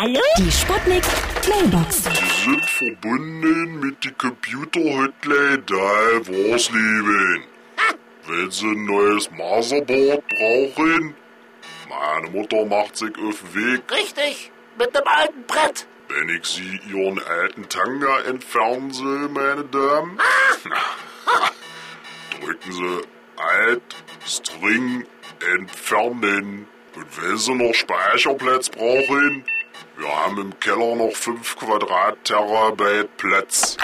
Hallo? Die Sputnik Mailbox. Sie sind verbunden mit die Computer-Hotline da Worsleben. Wenn Sie ein neues Motherboard brauchen, meine Mutter macht sich auf den Weg. Richtig, mit dem alten Brett. Wenn ich Sie Ihren alten Tanga entfernen soll, meine Damen, drücken Sie Alt, String, Entfernen. Und wenn Sie noch Speicherplatz brauchen, wir haben im Keller noch 5 Quadrat-Terabyte Platz.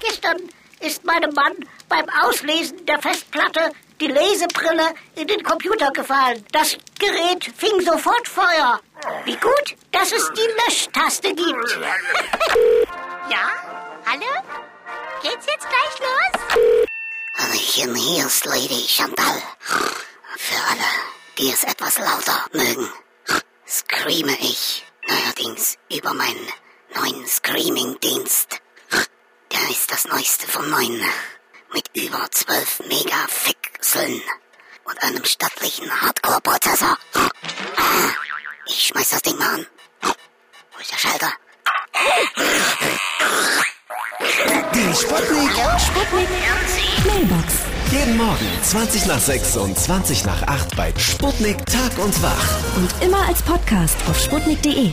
Gestern ist meinem Mann beim Auslesen der Festplatte die Lesebrille in den Computer gefallen. Das Gerät fing sofort Feuer. Wie gut, dass es die Löschtaste gibt. Ja? Hallo? Geht's jetzt gleich los? Hallöchen, hier ist Lady Chantal. Für alle, die es etwas lauter mögen, screame ich neuerdings über meinen neuen Screaming-Dienst. Der ist das neueste von neuen, mit über 12 Megapixeln und einem stattlichen Hardcore-Prozessor. Ich schmeiß das Ding mal an. Wo ist der Schalter? Die Sputnik. Sputnik Mailbox. Jeden Morgen 20 nach 6 und 20 nach 8 bei Sputnik Tag und Wach. Und immer als Podcast auf sputnik.de.